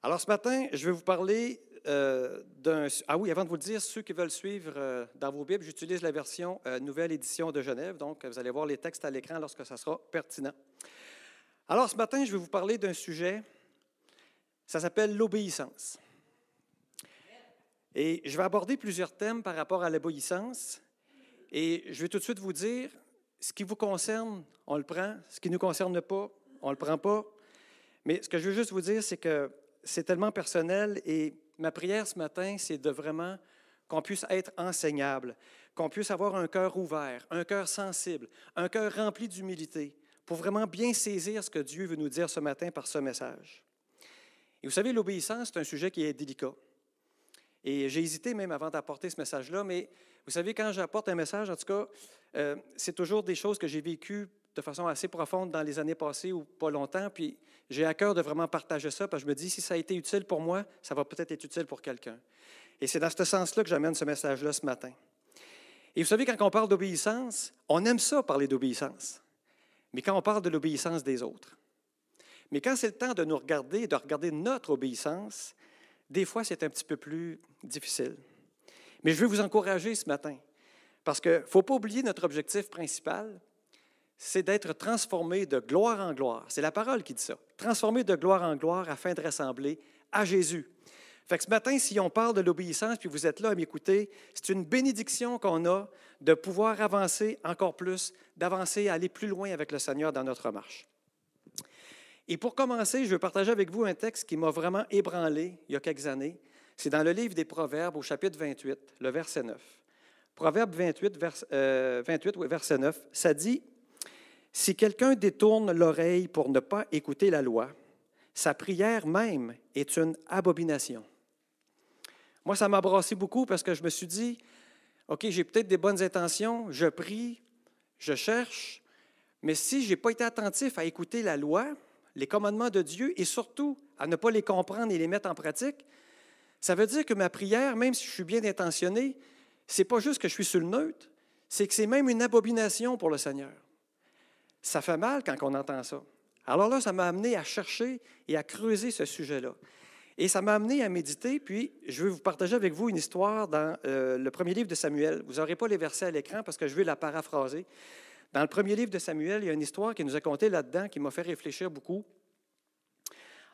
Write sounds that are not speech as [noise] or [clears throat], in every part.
Alors ce matin, je vais vous parler euh, d'un... Ah oui, avant de vous le dire, ceux qui veulent suivre euh, dans vos Bibles, j'utilise la version euh, Nouvelle Édition de Genève, donc vous allez voir les textes à l'écran lorsque ça sera pertinent. Alors ce matin, je vais vous parler d'un sujet, ça s'appelle l'obéissance. Et je vais aborder plusieurs thèmes par rapport à l'obéissance. Et je vais tout de suite vous dire, ce qui vous concerne, on le prend. Ce qui ne nous concerne pas, on ne le prend pas. Mais ce que je veux juste vous dire, c'est que c'est tellement personnel et ma prière ce matin, c'est de vraiment qu'on puisse être enseignable, qu'on puisse avoir un cœur ouvert, un cœur sensible, un cœur rempli d'humilité pour vraiment bien saisir ce que Dieu veut nous dire ce matin par ce message. Et vous savez, l'obéissance, c'est un sujet qui est délicat. Et j'ai hésité même avant d'apporter ce message-là, mais vous savez, quand j'apporte un message, en tout cas, euh, c'est toujours des choses que j'ai vécues de façon assez profonde dans les années passées ou pas longtemps, puis j'ai à cœur de vraiment partager ça, parce que je me dis, si ça a été utile pour moi, ça va peut-être être utile pour quelqu'un. Et c'est dans ce sens-là que j'amène ce message-là ce matin. Et vous savez, quand on parle d'obéissance, on aime ça parler d'obéissance. Mais quand on parle de l'obéissance des autres, mais quand c'est le temps de nous regarder, de regarder notre obéissance, des fois, c'est un petit peu plus difficile. Mais je veux vous encourager ce matin, parce qu'il ne faut pas oublier notre objectif principal, c'est d'être transformé de gloire en gloire. C'est la parole qui dit ça. Transformé de gloire en gloire afin de ressembler à Jésus. Fait ce matin, si on parle de l'obéissance, puis vous êtes là à m'écouter, c'est une bénédiction qu'on a de pouvoir avancer encore plus, d'avancer, aller plus loin avec le Seigneur dans notre marche. Et pour commencer, je veux partager avec vous un texte qui m'a vraiment ébranlé il y a quelques années. C'est dans le livre des Proverbes au chapitre 28, le verset 9. Proverbe 28, 28 verset 9, ça dit si quelqu'un détourne l'oreille pour ne pas écouter la loi, sa prière même est une abomination. Moi, ça m'a brassé beaucoup parce que je me suis dit, OK, j'ai peut-être des bonnes intentions, je prie, je cherche, mais si je n'ai pas été attentif à écouter la loi, les commandements de Dieu et surtout à ne pas les comprendre et les mettre en pratique, ça veut dire que ma prière, même si je suis bien intentionné, c'est pas juste que je suis sur le neutre, c'est que c'est même une abomination pour le Seigneur. Ça fait mal quand on entend ça. Alors là, ça m'a amené à chercher et à creuser ce sujet-là. Et ça m'a amené à méditer, puis je vais vous partager avec vous une histoire dans euh, le premier livre de Samuel. Vous n'aurez pas les versets à l'écran parce que je vais la paraphraser. Dans le premier livre de Samuel, il y a une histoire qui nous a contée là-dedans qui m'a fait réfléchir beaucoup.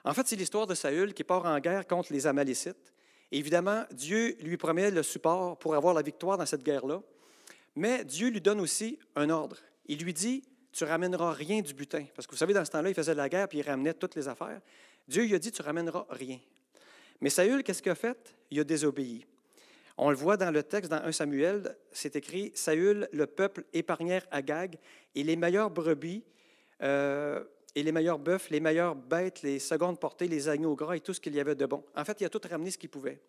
En fait, c'est l'histoire de Saül qui part en guerre contre les Amalécites. évidemment, Dieu lui promet le support pour avoir la victoire dans cette guerre-là. Mais Dieu lui donne aussi un ordre. Il lui dit tu ramèneras rien du butin. Parce que vous savez, dans ce temps-là, il faisait de la guerre puis il ramenait toutes les affaires. Dieu lui a dit, tu ramèneras rien. Mais Saül, qu'est-ce qu'il a fait? Il a désobéi. On le voit dans le texte, dans 1 Samuel, c'est écrit Saül, le peuple épargnèrent Agag, et les meilleures brebis, euh, et les meilleurs bœufs, les meilleures bêtes, les secondes portées, les agneaux gras et tout ce qu'il y avait de bon. En fait, il a tout ramené ce qu'il pouvait.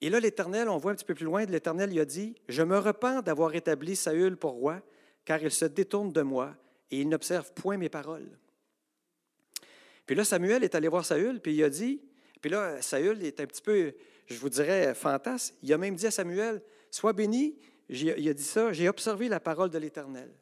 Et là, l'Éternel, on voit un petit peu plus loin, l'Éternel lui a dit Je me repens d'avoir établi Saül pour roi, car il se détourne de moi et il n'observe point mes paroles. Puis là, Samuel est allé voir Saül, puis il a dit, puis là, Saül est un petit peu, je vous dirais, fantasme. Il a même dit à Samuel, Sois béni, il a dit ça, j'ai observé la parole de l'Éternel.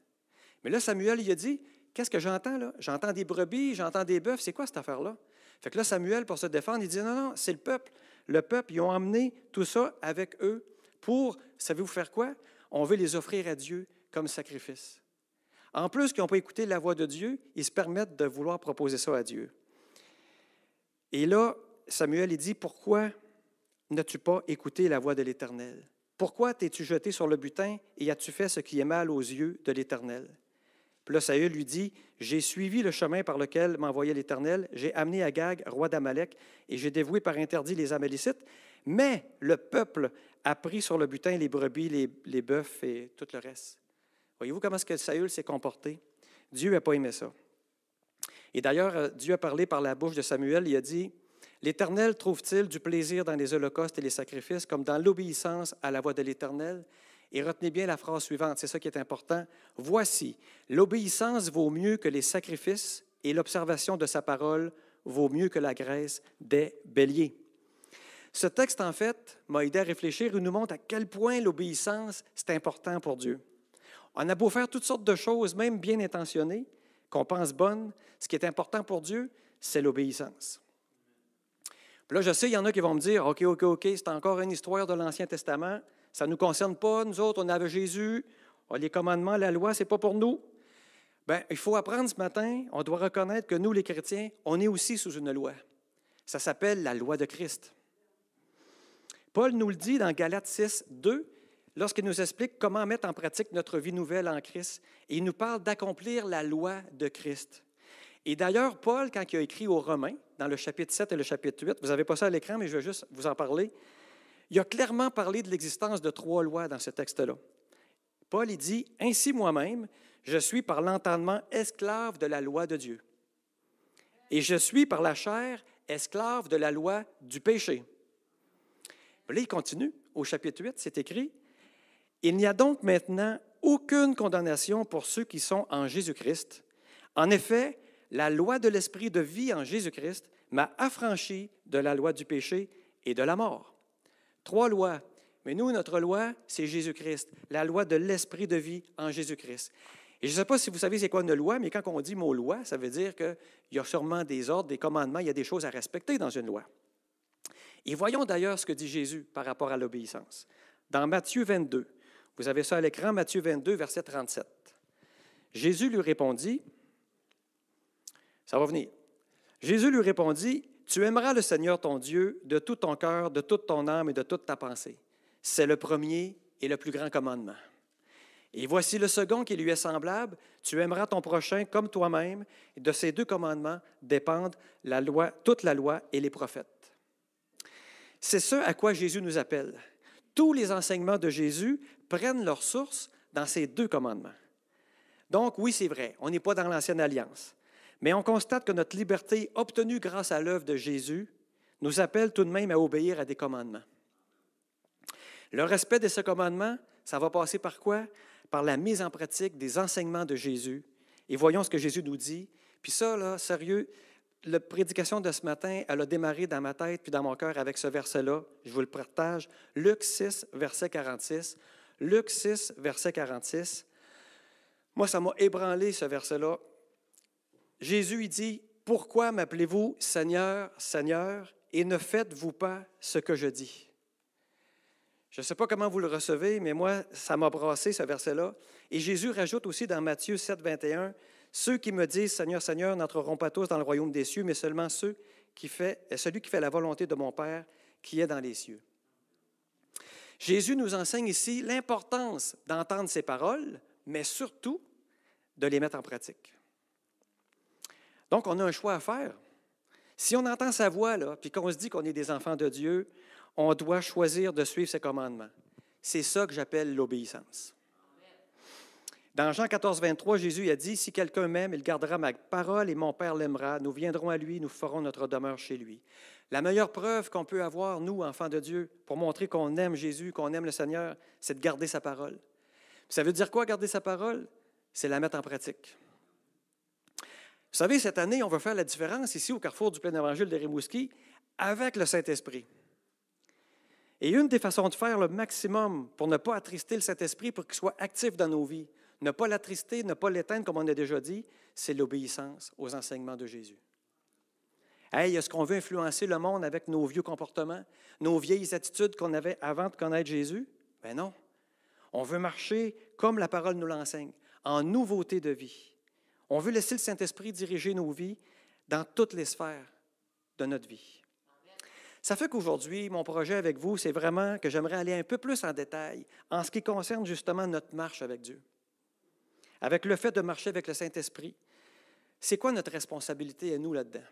Mais là, Samuel, il a dit, Qu'est-ce que j'entends là? J'entends des brebis, j'entends des bœufs, c'est quoi cette affaire-là? Fait que là, Samuel, pour se défendre, il dit, Non, non, c'est le peuple. Le peuple, ils ont emmené tout ça avec eux pour, savez-vous faire quoi? On veut les offrir à Dieu sacrifice. En plus qu'ils n'ont pas écouté la voix de Dieu, ils se permettent de vouloir proposer ça à Dieu. Et là, Samuel, il dit, pourquoi n'as-tu pas écouté la voix de l'Éternel? Pourquoi t'es-tu jeté sur le butin et as-tu fait ce qui est mal aux yeux de l'Éternel? Puis là, Saül lui dit, j'ai suivi le chemin par lequel m'envoyait l'Éternel, j'ai amené Agag, roi d'Amalek, et j'ai dévoué par interdit les Amalécites, mais le peuple a pris sur le butin les brebis, les, les bœufs et tout le reste. Voyez-vous comment est-ce que Saül s'est comporté? Dieu n'a pas aimé ça. Et d'ailleurs, euh, Dieu a parlé par la bouche de Samuel, il a dit, L'Éternel trouve-t-il du plaisir dans les holocaustes et les sacrifices comme dans l'obéissance à la voix de l'Éternel? Et retenez bien la phrase suivante, c'est ça qui est important. Voici, l'obéissance vaut mieux que les sacrifices et l'observation de sa parole vaut mieux que la graisse des béliers. Ce texte, en fait, m'a aidé à réfléchir et nous montre à quel point l'obéissance, c'est important pour Dieu. On a beau faire toutes sortes de choses, même bien intentionnées, qu'on pense bonnes, ce qui est important pour Dieu, c'est l'obéissance. Là, je sais, il y en a qui vont me dire, OK, OK, OK, c'est encore une histoire de l'Ancien Testament. Ça ne nous concerne pas. Nous autres, on avait Jésus. Ah, les commandements, la loi, ce n'est pas pour nous. Bien, il faut apprendre ce matin, on doit reconnaître que nous, les chrétiens, on est aussi sous une loi. Ça s'appelle la loi de Christ. Paul nous le dit dans Galates 6, 2, lorsqu'il nous explique comment mettre en pratique notre vie nouvelle en Christ. Il nous parle d'accomplir la loi de Christ. Et d'ailleurs, Paul, quand il a écrit aux Romains, dans le chapitre 7 et le chapitre 8, vous n'avez pas ça à l'écran, mais je vais juste vous en parler, il a clairement parlé de l'existence de trois lois dans ce texte-là. Paul, il dit, Ainsi moi-même, je suis par l'entendement esclave de la loi de Dieu. Et je suis par la chair esclave de la loi du péché. là, il continue, au chapitre 8, c'est écrit, Il n'y a donc maintenant aucune condamnation pour ceux qui sont en Jésus-Christ. En effet, la loi de l'esprit de vie en Jésus-Christ m'a affranchi de la loi du péché et de la mort. Trois lois. Mais nous, notre loi, c'est Jésus-Christ, la loi de l'esprit de vie en Jésus-Christ. Et je ne sais pas si vous savez c'est quoi une loi, mais quand on dit mot loi, ça veut dire qu'il y a sûrement des ordres, des commandements, il y a des choses à respecter dans une loi. Et voyons d'ailleurs ce que dit Jésus par rapport à l'obéissance. Dans Matthieu 22, vous avez ça à l'écran, Matthieu 22, verset 37. Jésus lui répondit, ça va venir. Jésus lui répondit, Tu aimeras le Seigneur ton Dieu de tout ton cœur, de toute ton âme et de toute ta pensée. C'est le premier et le plus grand commandement. Et voici le second qui lui est semblable, tu aimeras ton prochain comme toi-même, de ces deux commandements dépendent la loi, toute la loi et les prophètes. C'est ce à quoi Jésus nous appelle. Tous les enseignements de Jésus prennent leur source dans ces deux commandements. Donc oui, c'est vrai, on n'est pas dans l'ancienne alliance. Mais on constate que notre liberté obtenue grâce à l'œuvre de Jésus nous appelle tout de même à obéir à des commandements. Le respect de ce commandement, ça va passer par quoi? Par la mise en pratique des enseignements de Jésus. Et voyons ce que Jésus nous dit. Puis ça, là, sérieux, la prédication de ce matin, elle a démarré dans ma tête puis dans mon cœur avec ce verset-là. Je vous le partage. Luc 6, verset 46. Luc 6, verset 46. Moi, ça m'a ébranlé, ce verset-là. Jésus il dit, Pourquoi m'appelez-vous Seigneur, Seigneur, et ne faites-vous pas ce que je dis? Je ne sais pas comment vous le recevez, mais moi, ça m'a brassé ce verset-là. Et Jésus rajoute aussi dans Matthieu 7, 21, Ceux qui me disent Seigneur, Seigneur n'entreront pas tous dans le royaume des cieux, mais seulement ceux qui fait, celui qui fait la volonté de mon Père qui est dans les cieux. Jésus nous enseigne ici l'importance d'entendre ces paroles, mais surtout de les mettre en pratique. Donc, on a un choix à faire. Si on entend sa voix, là, puis qu'on se dit qu'on est des enfants de Dieu, on doit choisir de suivre ses commandements. C'est ça que j'appelle l'obéissance. Dans Jean 14, 23, Jésus a dit, Si quelqu'un m'aime, il gardera ma parole et mon Père l'aimera. Nous viendrons à lui, nous ferons notre demeure chez lui. La meilleure preuve qu'on peut avoir, nous, enfants de Dieu, pour montrer qu'on aime Jésus, qu'on aime le Seigneur, c'est de garder sa parole. Ça veut dire quoi, garder sa parole? C'est la mettre en pratique. Vous savez, cette année, on va faire la différence ici au carrefour du plein évangile de Rimouski avec le Saint-Esprit. Et une des façons de faire le maximum pour ne pas attrister le Saint-Esprit, pour qu'il soit actif dans nos vies, ne pas l'attrister, ne pas l'éteindre, comme on a déjà dit, c'est l'obéissance aux enseignements de Jésus. Hey, est-ce qu'on veut influencer le monde avec nos vieux comportements, nos vieilles attitudes qu'on avait avant de connaître Jésus? Ben non. On veut marcher comme la parole nous l'enseigne, en nouveauté de vie. On veut laisser le Saint-Esprit diriger nos vies dans toutes les sphères de notre vie. Ça fait qu'aujourd'hui, mon projet avec vous, c'est vraiment que j'aimerais aller un peu plus en détail en ce qui concerne justement notre marche avec Dieu. Avec le fait de marcher avec le Saint-Esprit, c'est quoi notre responsabilité à nous là-dedans?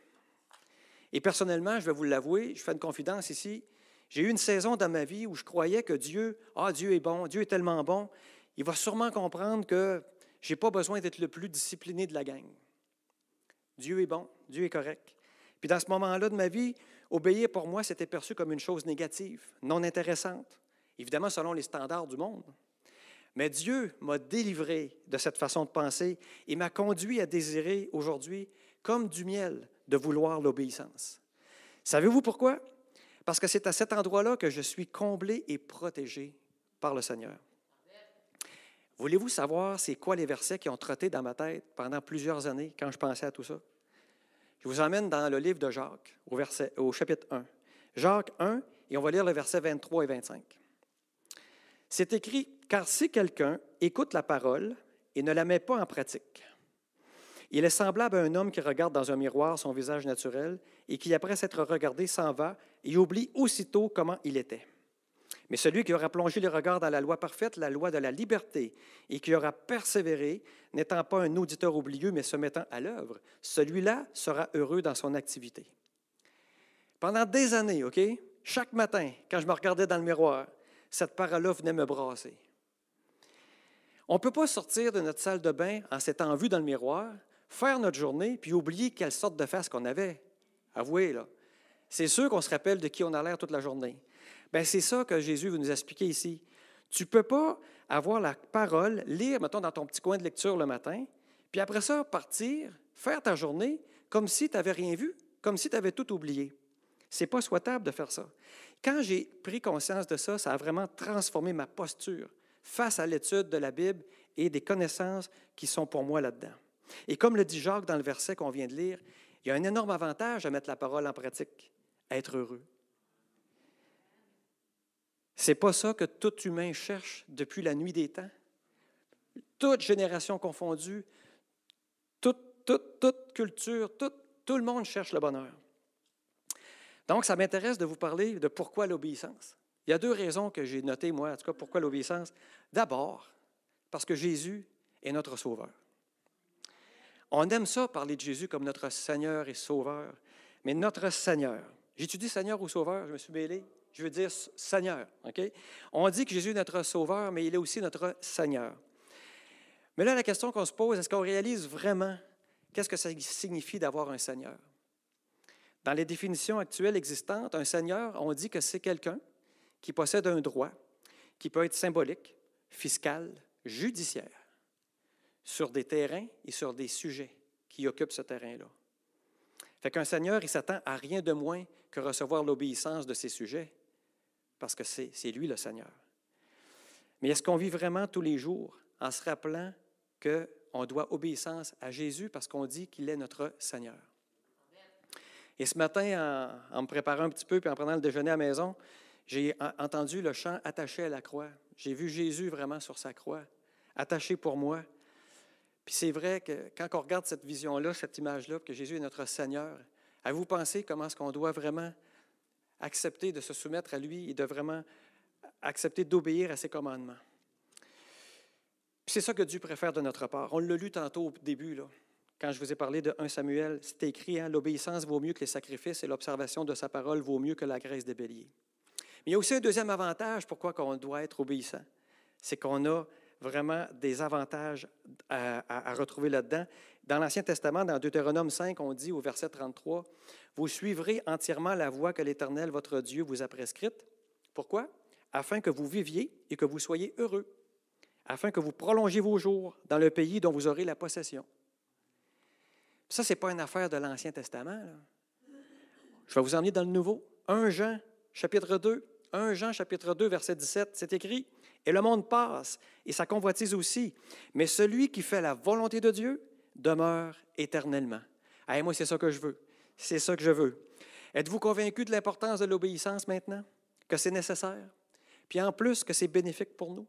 Et personnellement, je vais vous l'avouer, je fais une confidence ici, j'ai eu une saison dans ma vie où je croyais que Dieu, ah, Dieu est bon, Dieu est tellement bon, il va sûrement comprendre que je n'ai pas besoin d'être le plus discipliné de la gang. Dieu est bon, Dieu est correct. Puis dans ce moment-là de ma vie, obéir pour moi, c'était perçu comme une chose négative, non intéressante, évidemment selon les standards du monde. Mais Dieu m'a délivré de cette façon de penser et m'a conduit à désirer aujourd'hui, comme du miel, de vouloir l'obéissance. Savez-vous pourquoi? Parce que c'est à cet endroit-là que je suis comblé et protégé par le Seigneur. Voulez-vous savoir c'est quoi les versets qui ont trotté dans ma tête pendant plusieurs années quand je pensais à tout ça? Je vous emmène dans le livre de Jacques, au, chapitre 1. Jacques 1, et on va lire le verset 23 et 25. C'est écrit, car si quelqu'un écoute la parole et ne la met pas en pratique, il est semblable à un homme qui regarde dans un miroir son visage naturel et qui, après s'être regardé, s'en va et oublie aussitôt comment il était. Mais celui qui aura plongé les regards dans la loi parfaite, la loi de la liberté, et qui aura persévéré, n'étant pas un auditeur oublieux, mais se mettant à l'œuvre, celui-là sera heureux dans son activité. Pendant des années, OK, chaque matin, quand je me regardais dans le miroir, cette parole-là venait me brasser. On ne peut pas sortir de notre salle de bain en s'étant vu dans le miroir, faire notre journée, puis oublier quelle sorte de face qu'on avait. Avouez, là. C'est sûr qu'on se rappelle de qui on a l'air toute la journée. Bien, c'est ça que Jésus veut nous expliquer ici. Tu ne peux pas avoir la parole, lire, mettons, dans ton petit coin de lecture le matin, puis après ça, partir, faire ta journée comme si tu n'avais rien vu, comme si tu avais tout oublié. Ce n'est pas souhaitable de faire ça. Quand j'ai pris conscience de ça, ça a vraiment transformé ma posture face à l'étude de la Bible et des connaissances qui sont pour moi là-dedans. Et comme le dit Jacques dans le verset qu'on vient de lire, il y a un énorme avantage à mettre la parole en pratique, être heureux. C'est pas ça que tout humain cherche depuis la nuit des temps. Toute génération confondue, toute culture, tout, tout le monde cherche le bonheur. Donc, ça m'intéresse de vous parler de pourquoi l'obéissance. Il y a deux raisons que j'ai notées, moi, en tout cas, pourquoi l'obéissance. D'abord, parce que Jésus est notre Sauveur. On aime ça, parler de Jésus comme notre Seigneur et Sauveur, mais notre Seigneur. J'étudie Seigneur ou Sauveur, je me suis mêlé. Je veux dire Seigneur. OK? On dit que Jésus est notre Sauveur, mais il est aussi notre Seigneur. Mais là, la question qu'on se pose, est-ce qu'on réalise vraiment qu'est-ce que ça signifie d'avoir un Seigneur? Dans les définitions actuelles existantes, un seigneur, on dit que c'est quelqu'un qui possède un droit qui peut être symbolique, fiscal, judiciaire, sur des terrains et sur des sujets qui occupent ce terrain-là. Fait qu'un seigneur, il s'attend à rien de moins que recevoir l'obéissance de ses sujets, parce que c'est lui le Seigneur. Mais est-ce qu'on vit vraiment tous les jours en se rappelant qu'on doit obéissance à Jésus parce qu'on dit qu'il est notre Seigneur? Et ce matin, en, me préparant un petit peu puis en prenant le déjeuner à la maison, j'ai entendu le chant attaché à la croix. J'ai vu Jésus vraiment sur sa croix, attaché pour moi. Puis c'est vrai que quand on regarde cette vision-là, cette image-là, que Jésus est notre Seigneur, avez-vous pensé comment est-ce qu'on doit vraiment accepter de se soumettre à lui et de vraiment accepter d'obéir à ses commandements? c'est ça que Dieu préfère de notre part. On l'a lu tantôt au début, là. Quand je vous ai parlé de 1 Samuel, c'est écrit hein, l'obéissance vaut mieux que les sacrifices et l'observation de sa parole vaut mieux que la graisse des béliers. Mais il y a aussi un deuxième avantage pourquoi on doit être obéissant. C'est qu'on a vraiment des avantages à, retrouver là-dedans. Dans l'Ancien Testament, dans Deutéronome 5, on dit au verset 33, Vous suivrez entièrement la voie que l'Éternel, votre Dieu, vous a prescrite. Pourquoi? Afin que vous viviez et que vous soyez heureux, afin que vous prolongiez vos jours dans le pays dont vous aurez la possession. Ça, ce n'est pas une affaire de l'Ancien Testament. Je vais vous emmener dans le Nouveau. 1 Jean, chapitre 2. 1 Jean, chapitre 2, verset 17, c'est écrit Et le monde passe, et sa convoitise aussi. Mais celui qui fait la volonté de Dieu demeure éternellement. Et moi, c'est ça que je veux. C'est ça que je veux. Êtes-vous convaincu de l'importance de l'obéissance maintenant? Que c'est nécessaire? Puis en plus, que c'est bénéfique pour nous?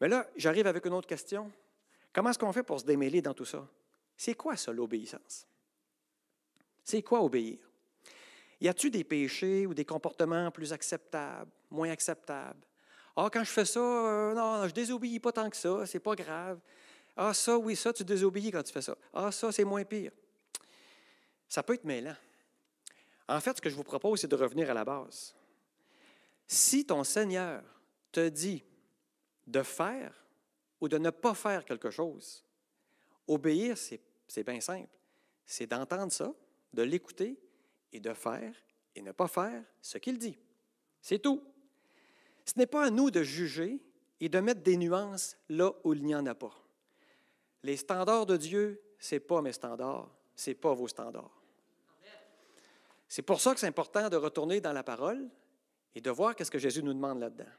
Mais là, j'arrive avec une autre question. Comment est-ce qu'on fait pour se démêler dans tout ça? C'est quoi ça, l'obéissance? C'est quoi obéir? Y a-t-il des péchés ou des comportements plus acceptables, moins acceptables? Ah, quand je fais ça, euh, non, je désobéis pas tant que ça, c'est pas grave. Ah, ça, oui, ça, tu désobéis quand tu fais ça. Ah, ça, c'est moins pire. Ça peut être mêlant. En fait, ce que je vous propose, c'est de revenir à la base. Si ton Seigneur te dit de faire ou de ne pas faire quelque chose, Obéir, c'est bien simple. C'est d'entendre ça, de l'écouter et de faire et ne pas faire ce qu'il dit. C'est tout. Ce n'est pas à nous de juger et de mettre des nuances là où il n'y en a pas. Les standards de Dieu, ce n'est pas mes standards, ce n'est pas vos standards. C'est pour ça que c'est important de retourner dans la parole et de voir qu'est-ce que Jésus nous demande là-dedans.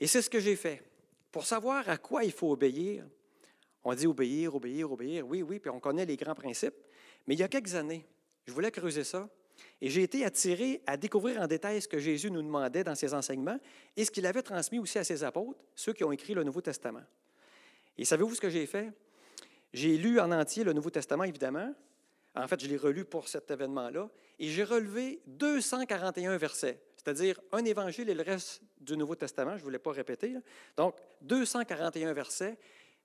Et c'est ce que j'ai fait. Pour savoir à quoi il faut obéir, on dit obéir, obéir, obéir. Oui, oui, puis on connaît les grands principes. Mais il y a quelques années, je voulais creuser ça. Et j'ai été attiré à découvrir en détail ce que Jésus nous demandait dans ses enseignements et ce qu'il avait transmis aussi à ses apôtres, ceux qui ont écrit le Nouveau Testament. Et savez-vous ce que j'ai fait? J'ai lu en entier le Nouveau Testament, évidemment. En fait, je l'ai relu pour cet événement-là. Et j'ai relevé 241 versets, c'est-à-dire un évangile et le reste du Nouveau Testament. Je ne voulais pas répéter. Donc, 241 versets.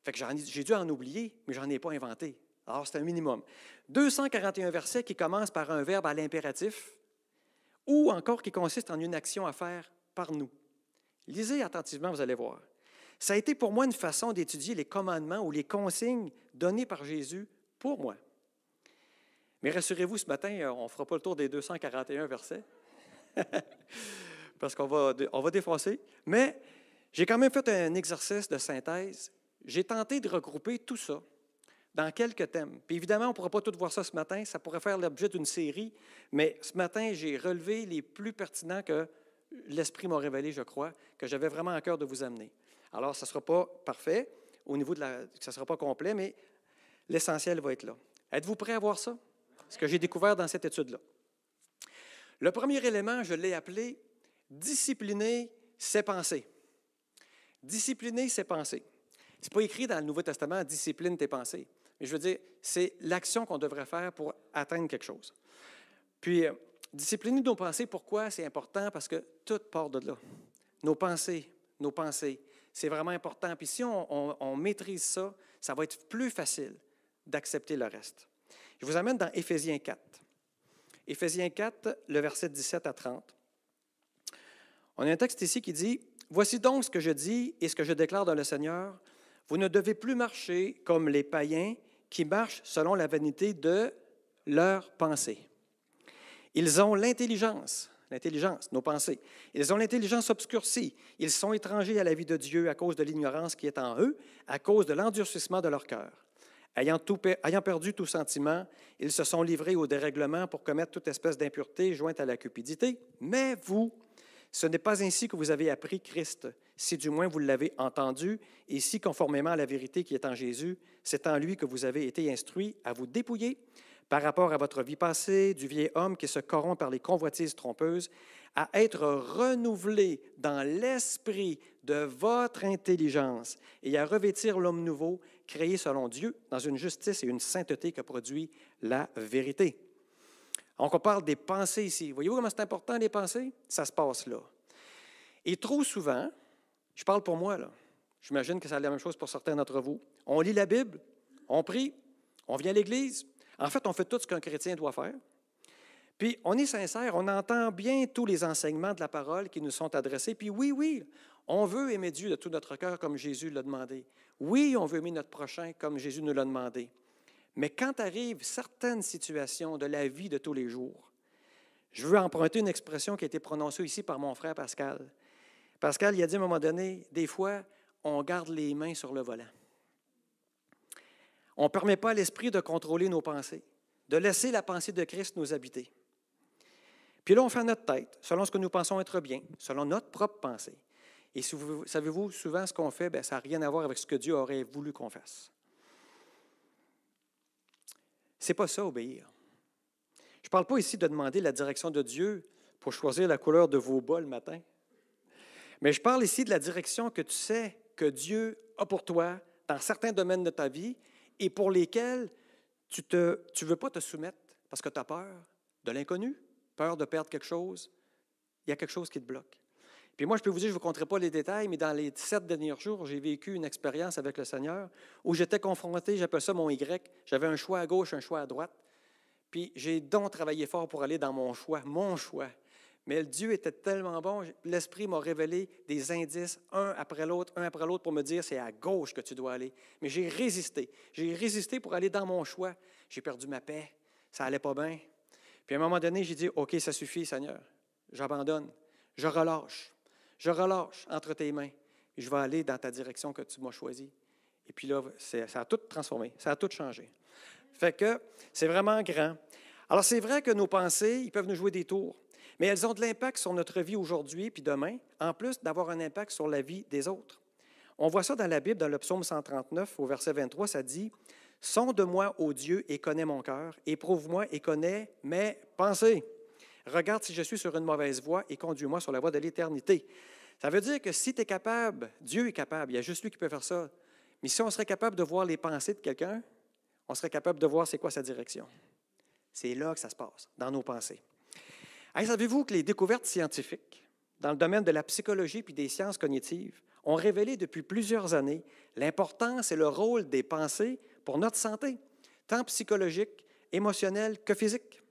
Fait j'ai dû en oublier, mais je n'en ai pas inventé. Alors, c'est un minimum. 241 versets qui commencent par un verbe à l'impératif ou encore qui consiste en une action à faire par nous. Lisez attentivement, vous allez voir. Ça a été pour moi une façon d'étudier les commandements ou les consignes données par Jésus pour moi. Mais rassurez-vous, ce matin, euh, on ne fera pas le tour des 241 versets, [laughs] parce qu'on va, on va défoncer. Mais j'ai quand même fait un exercice de synthèse. J'ai tenté de regrouper tout ça dans quelques thèmes. Puis évidemment, on ne pourra pas tout voir ça ce matin, ça pourrait faire l'objet d'une série, mais ce matin, j'ai relevé les plus pertinents que l'Esprit m'a révélé, je crois, que j'avais vraiment à cœur de vous amener. Alors, ça ne sera pas parfait au niveau de la... ça ne sera pas complet, mais l'essentiel va être là. Êtes-vous prêts à voir ça? Ce que j'ai découvert dans cette étude-là. Le premier élément, je l'ai appelé discipliner ses pensées. Discipliner ses pensées. Ce n'est pas écrit dans le Nouveau Testament, discipline tes pensées. Mais je veux dire, c'est l'action qu'on devrait faire pour atteindre quelque chose. Puis, euh, discipliner nos pensées, pourquoi c'est important? Parce que tout part de là. Nos pensées, nos pensées, c'est vraiment important. Puis si on, maîtrise ça, ça va être plus facile d'accepter le reste. Je vous amène dans Éphésiens 4. Éphésiens 4, le verset 17 à 30. On a un texte ici qui dit, Voici donc ce que je dis et ce que je déclare dans le Seigneur. Vous ne devez plus marcher comme les païens qui marchent selon la vanité de leurs pensées. Ils ont l'intelligence, l'intelligence, nos pensées. Ils ont l'intelligence obscurcie. Ils sont étrangers à la vie de Dieu à cause de l'ignorance qui est en eux, à cause de l'endurcissement de leur cœur. Ayant, ayant, perdu tout sentiment, ils se sont livrés au dérèglement pour commettre toute espèce d'impureté jointe à la cupidité. Mais vous, ce n'est pas ainsi que vous avez appris Christ, si du moins vous l'avez entendu, et si, conformément à la vérité qui est en Jésus, c'est en lui que vous avez été instruits à vous dépouiller par rapport à votre vie passée, du vieil homme qui se corrompt par les convoitises trompeuses, à être renouvelé dans l'esprit de votre intelligence et à revêtir l'homme nouveau, créé selon Dieu, dans une justice et une sainteté que produit la vérité. Donc, on parle des pensées ici. Voyez-vous comment c'est important, les pensées? Ça se passe là. Et trop souvent, je parle pour moi, là. J'imagine que c'est la même chose pour certains d'entre vous. On lit la Bible, on prie, on vient à l'Église. En fait, on fait tout ce qu'un chrétien doit faire. Puis, on est sincère, on entend bien tous les enseignements de la parole qui nous sont adressés. Puis, oui, oui, on veut aimer Dieu de tout notre cœur comme Jésus l'a demandé. Oui, on veut aimer notre prochain comme Jésus nous l'a demandé. Mais quand arrivent certaines situations de la vie de tous les jours, je veux emprunter une expression qui a été prononcée ici par mon frère Pascal. Pascal, il a dit à un moment donné, des fois, on garde les mains sur le volant. On ne permet pas à l'esprit de contrôler nos pensées, de laisser la pensée de Christ nous habiter. Puis là, on fait notre tête, selon ce que nous pensons être bien, selon notre propre pensée. Et savez-vous, souvent, ce qu'on fait, bien, ça n'a rien à voir avec ce que Dieu aurait voulu qu'on fasse. C'est pas ça, obéir. Je ne parle pas ici de demander la direction de Dieu pour choisir la couleur de vos bas le matin. Mais je parle ici de la direction que tu sais que Dieu a pour toi dans certains domaines de ta vie et pour lesquels tu ne veux pas te soumettre parce que tu as peur de l'inconnu, peur de perdre quelque chose. Il y a quelque chose qui te bloque. Puis moi, je peux vous dire, je ne vous conterai pas les détails, mais dans les sept derniers jours, j'ai vécu une expérience avec le Seigneur où j'étais confronté, j'appelle ça mon Y. J'avais un choix à gauche, un choix à droite. Puis j'ai donc travaillé fort pour aller dans mon choix, mon choix. Mais Dieu était tellement bon, l'Esprit m'a révélé des indices, un après l'autre, un après l'autre, pour me dire c'est à gauche que tu dois aller. Mais j'ai résisté. J'ai résisté pour aller dans mon choix. J'ai perdu ma paix. Ça allait pas bien. Puis à un moment donné, j'ai dit OK, ça suffit, Seigneur. J'abandonne. Je relâche. Je relâche entre tes mains et je vais aller dans ta direction que tu m'as choisie. Et puis là, ça a tout transformé, ça a tout changé. Fait que c'est vraiment grand. Alors, c'est vrai que nos pensées, ils peuvent nous jouer des tours, mais elles ont de l'impact sur notre vie aujourd'hui puis demain, en plus d'avoir un impact sur la vie des autres. On voit ça dans la Bible, dans le psaume 139, au verset 23, ça dit Sonde-moi, ô Dieu, et connais mon cœur, éprouve-moi et connais mes pensées. Regarde si je suis sur une mauvaise voie et conduis-moi sur la voie de l'éternité. Ça veut dire que si tu es capable, Dieu est capable, il y a juste lui qui peut faire ça. Mais si on serait capable de voir les pensées de quelqu'un, on serait capable de voir c'est quoi sa direction. C'est là que ça se passe, dans nos pensées. Savez-vous que les découvertes scientifiques dans le domaine de la psychologie puis des sciences cognitives ont révélé depuis plusieurs années l'importance et le rôle des pensées pour notre santé, tant psychologique, émotionnelle que physique?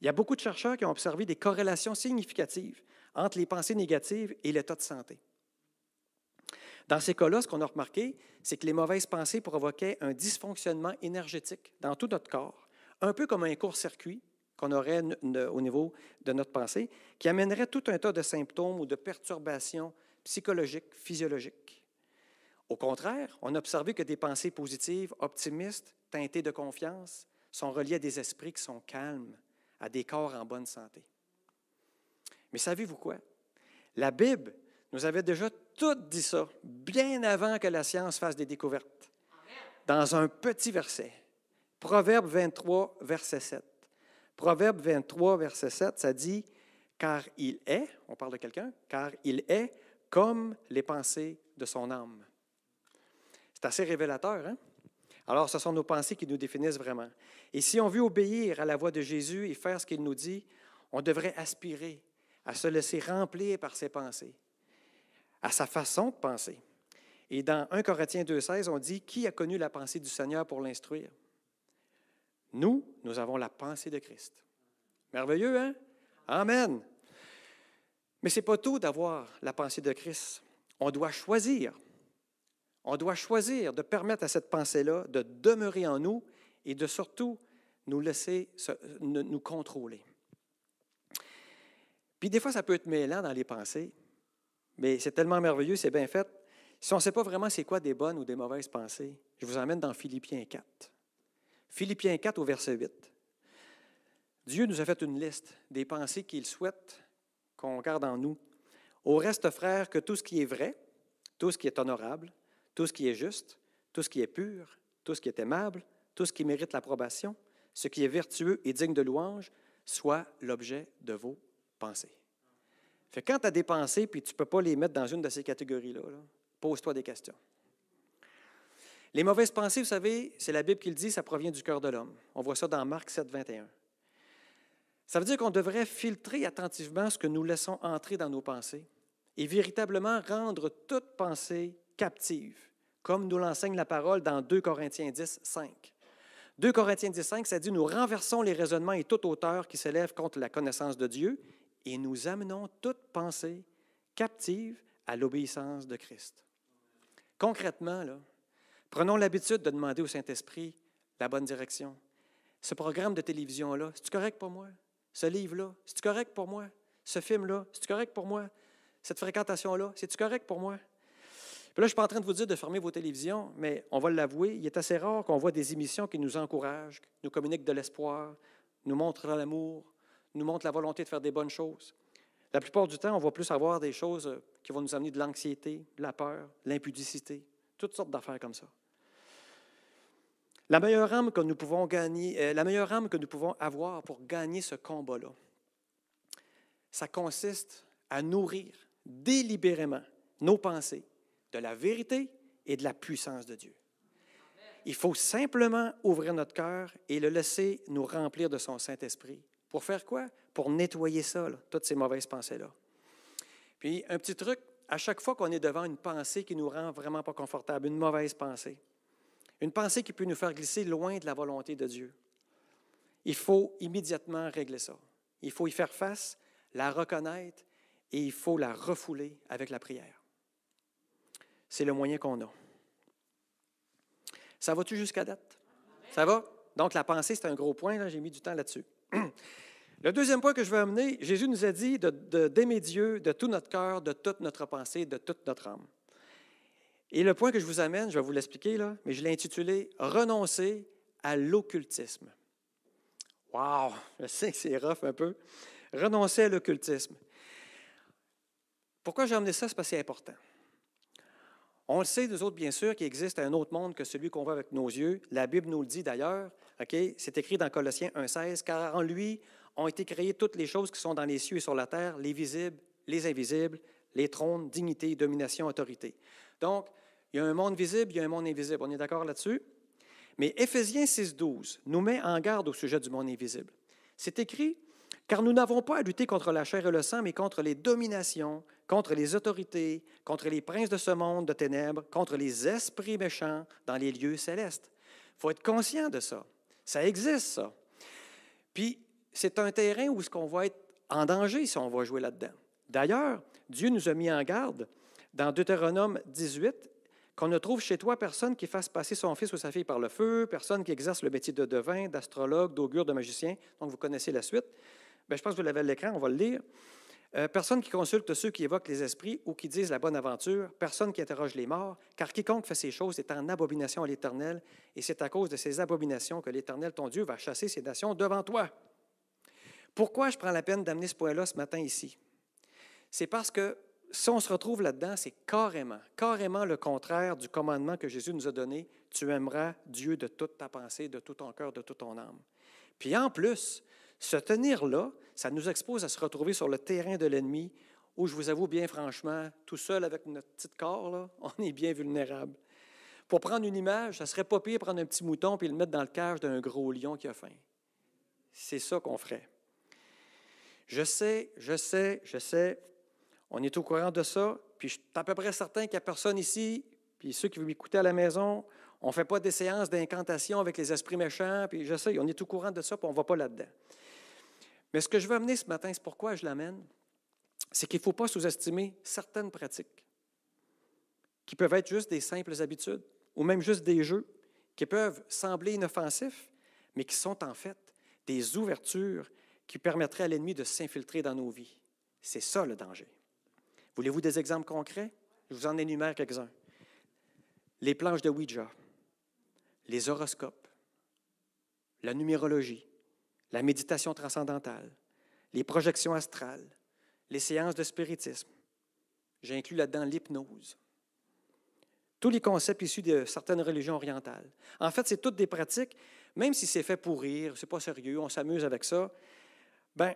Il y a beaucoup de chercheurs qui ont observé des corrélations significatives entre les pensées négatives et l'état de santé. Dans ces cas-là, ce qu'on a remarqué, c'est que les mauvaises pensées provoquaient un dysfonctionnement énergétique dans tout notre corps, un peu comme un court-circuit qu'on aurait au niveau de notre pensée, qui amènerait tout un tas de symptômes ou de perturbations psychologiques, physiologiques. Au contraire, on a observé que des pensées positives, optimistes, teintées de confiance, sont reliées à des esprits qui sont calmes, à des corps en bonne santé. Mais savez-vous quoi? La Bible nous avait déjà tout dit ça, bien avant que la science fasse des découvertes, dans un petit verset. Proverbe 23, verset 7. Proverbe 23, verset 7, ça dit, car il est, on parle de quelqu'un, car il est comme les pensées de son âme. C'est assez révélateur, hein? Alors, ce sont nos pensées qui nous définissent vraiment. Et si on veut obéir à la voix de Jésus et faire ce qu'il nous dit, on devrait aspirer à se laisser remplir par ses pensées, à sa façon de penser. Et dans 1 Corinthiens 2,16, on dit Qui a connu la pensée du Seigneur pour l'instruire? Nous, nous avons la pensée de Christ. Merveilleux, hein? Amen. Mais ce n'est pas tout d'avoir la pensée de Christ. On doit choisir. On doit choisir de permettre à cette pensée-là de demeurer en nous et de surtout nous laisser nous contrôler. Puis des fois, ça peut être mêlant dans les pensées, mais c'est tellement merveilleux, c'est bien fait. Si on ne sait pas vraiment c'est quoi des bonnes ou des mauvaises pensées, je vous emmène dans Philippiens 4. Philippiens 4 au verset 8. Dieu nous a fait une liste des pensées qu'il souhaite qu'on garde en nous. Au reste, frère, que tout ce qui est vrai, tout ce qui est honorable, tout ce qui est juste, tout ce qui est pur, tout ce qui est aimable, tout ce qui mérite l'approbation, ce qui est vertueux et digne de louange, soit l'objet de vos pensées. Quand tu as des pensées puis tu ne peux pas les mettre dans une de ces catégories-là, pose-toi des questions. Les mauvaises pensées, vous savez, c'est la Bible qui le dit, ça provient du cœur de l'homme. On voit ça dans Marc 7, 21. Ça veut dire qu'on devrait filtrer attentivement ce que nous laissons entrer dans nos pensées et véritablement rendre toute pensée captive, comme nous l'enseigne la parole dans 2 Corinthiens 10, 5. 2 Corinthiens 10, 5, ça dit Nous renversons les raisonnements et toute hauteur qui s'élève contre la connaissance de Dieu et nous amenons toute pensée captive à l'obéissance de Christ. Concrètement, là, prenons l'habitude de demander au Saint-Esprit la bonne direction. Ce programme de télévision-là, c'est correct pour moi? Ce livre-là, c'est correct pour moi? Ce film-là, c'est correct pour moi? Cette fréquentation-là, c'est correct pour moi? Puis là, je ne suis pas en train de vous dire de fermer vos télévisions, mais on va l'avouer, il est assez rare qu'on voit des émissions qui nous encouragent, nous communiquent de l'espoir, nous montrent l'amour, nous montre la volonté de faire des bonnes choses. La plupart du temps, on va plus avoir des choses euh, qui vont nous amener de l'anxiété, de la peur, l'impudicité, toutes sortes d'affaires comme ça. La meilleure âme que nous pouvons gagner, euh, la meilleure âme que nous pouvons avoir pour gagner ce combat-là, ça consiste à nourrir délibérément nos pensées de la vérité et de la puissance de Dieu. Il faut simplement ouvrir notre cœur et le laisser nous remplir de son Saint-Esprit pour faire quoi? Pour nettoyer ça, toutes ces mauvaises pensées-là. Puis, un petit truc, à chaque fois qu'on est devant une pensée qui nous rend vraiment pas confortable, une mauvaise pensée, une pensée qui peut nous faire glisser loin de la volonté de Dieu, il faut immédiatement régler ça. Il faut y faire face, la reconnaître et il faut la refouler avec la prière. C'est le moyen qu'on a. Ça va-tu jusqu'à date? Ça va? Donc, la pensée, c'est un gros point. J'ai mis du temps là-dessus. Le deuxième point que je veux amener, Jésus nous a dit d'aimer Dieu de tout notre cœur, de toute notre pensée, de toute notre âme. Et le point que je vous amène, je vais vous l'expliquer là, mais je l'ai intitulé Renoncer à l'occultisme. Wow, je sais que c'est rough un peu. Renoncer à l'occultisme. Pourquoi j'ai amené ça? C'est parce que c'est important. On le sait, nous autres, bien sûr, qu'il existe un autre monde que celui qu'on voit avec nos yeux. La Bible nous le dit d'ailleurs. Ok, C'est écrit dans Colossiens 1,16 Car en lui, ont été créées toutes les choses qui sont dans les cieux et sur la terre, les visibles, les invisibles, les trônes, dignité, domination, autorité. Donc, il y a un monde visible, il y a un monde invisible. On est d'accord là-dessus? Mais Éphésiens 6.12 nous met en garde au sujet du monde invisible. C'est écrit, car nous n'avons pas à lutter contre la chair et le sang, mais contre les dominations, contre les autorités, contre les princes de ce monde de ténèbres, contre les esprits méchants dans les lieux célestes. Il faut être conscient de ça. Ça existe, ça. Puis, c'est un terrain où ce qu'on va être en danger si on va jouer là-dedans. D'ailleurs, Dieu nous a mis en garde dans Deutéronome 18 qu'on ne trouve chez toi personne qui fasse passer son fils ou sa fille par le feu, personne qui exerce le métier de devin, d'astrologue, d'augure, de magicien. Donc, vous connaissez la suite. Bien, je pense que vous l'avez à l'écran, on va le lire. Euh, personne qui consulte ceux qui évoquent les esprits ou qui disent la bonne aventure, personne qui interroge les morts, car quiconque fait ces choses est en abomination à l'Éternel, et c'est à cause de ces abominations que l'Éternel, ton Dieu, va chasser ces nations devant toi. Pourquoi je prends la peine d'amener ce point-là ce matin ici? C'est parce que si on se retrouve là-dedans, c'est carrément, carrément le contraire du commandement que Jésus nous a donné. Tu aimeras Dieu de toute ta pensée, de tout ton cœur, de toute ton âme. Puis en plus, se tenir là, ça nous expose à se retrouver sur le terrain de l'ennemi, où je vous avoue bien franchement, tout seul avec notre petit corps, [laughs] on est bien vulnérable. Pour prendre une image, ça serait pas pire prendre un petit mouton et le mettre dans le cage d'un gros lion qui a faim. C'est ça qu'on ferait. Je sais, je sais, je sais, on est au courant de ça, puis je suis à peu près certain qu'il n'y a personne ici, puis ceux qui veulent m'écouter à la maison, on ne fait pas des séances d'incantation avec les esprits méchants, puis je sais, on est au courant de ça, puis on ne va pas là-dedans. Mais ce que je veux amener ce matin, c'est pourquoi je l'amène, c'est qu'il ne faut pas sous-estimer certaines pratiques qui peuvent être juste des simples habitudes ou même juste des jeux qui peuvent sembler inoffensifs, mais qui sont en fait des ouvertures qui permettraient à l'ennemi de s'infiltrer dans nos vies. C'est ça le danger. Voulez-vous des exemples concrets? Je vous en énumère quelques-uns. Les planches de Ouija, les horoscopes, la numérologie, la méditation transcendantale, les projections astrales, les séances de spiritisme. J'inclus là-dedans l'hypnose. Tous les concepts issus de certaines religions orientales. En fait, c'est toutes des pratiques, même si c'est fait pour rire, c'est pas sérieux, on s'amuse avec ça, ben,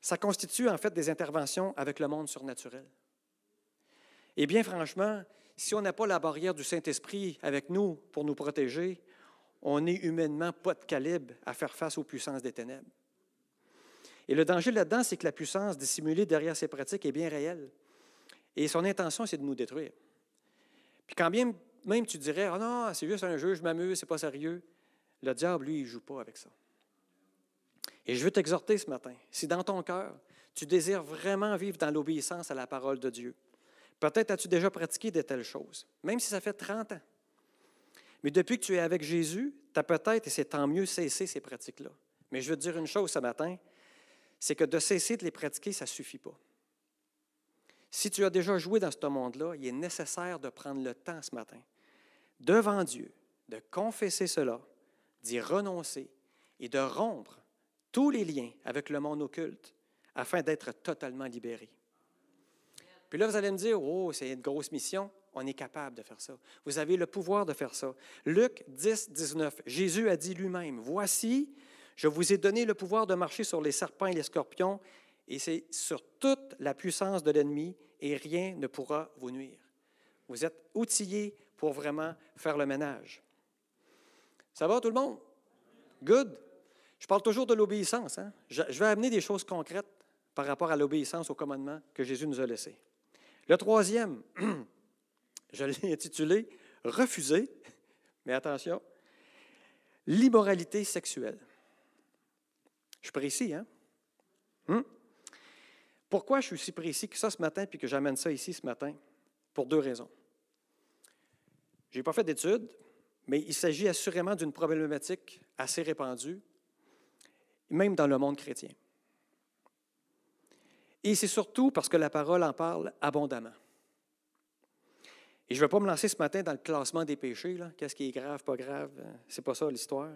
ça constitue en fait des interventions avec le monde surnaturel. Et bien franchement, si on n'a pas la barrière du Saint-Esprit avec nous pour nous protéger, on n'est humainement pas de calibre à faire face aux puissances des ténèbres. Et le danger là-dedans, c'est que la puissance dissimulée derrière ces pratiques est bien réelle. Et son intention, c'est de nous détruire. Puis quand bien même tu dirais, oh non, c'est juste un jeu, je m'amuse, c'est pas sérieux, le diable, lui, il joue pas avec ça. Et je veux t'exhorter ce matin, si dans ton cœur, tu désires vraiment vivre dans l'obéissance à la parole de Dieu, peut-être as-tu déjà pratiqué de telles choses, même si ça fait 30 ans. Mais depuis que tu es avec Jésus, tu as peut-être, et c'est tant mieux, cessé ces pratiques-là. Mais je veux te dire une chose ce matin, c'est que de cesser de les pratiquer, ça ne suffit pas. Si tu as déjà joué dans ce monde-là, il est nécessaire de prendre le temps ce matin, devant Dieu, de confesser cela, d'y renoncer et de rompre tous les liens avec le monde occulte afin d'être totalement libéré. Puis là, vous allez me dire, oh, c'est une grosse mission. On est capable de faire ça. Vous avez le pouvoir de faire ça. Luc 10, 19. Jésus a dit lui-même, Voici, je vous ai donné le pouvoir de marcher sur les serpents et les scorpions, et c'est sur toute la puissance de l'ennemi, et rien ne pourra vous nuire. Vous êtes outillés pour vraiment faire le ménage. Ça va tout le monde? Good. Je parle toujours de l'obéissance. Hein? Je, vais amener des choses concrètes par rapport à l'obéissance au commandement que Jésus nous a laissé. Le troisième, [clears throat] je l'ai [laughs] intitulé Refuser, mais attention, l'immoralité sexuelle. Je suis précis, hein? Hmm? Pourquoi je suis si précis que ça ce matin puis que j'amène ça ici ce matin? Pour deux raisons. Je n'ai pas fait d'études, mais il s'agit assurément d'une problématique assez répandue même dans le monde chrétien. Et c'est surtout parce que la parole en parle abondamment. Et je ne vais pas me lancer ce matin dans le classement des péchés, qu'est-ce qui est grave, pas grave, euh, c'est pas ça l'histoire.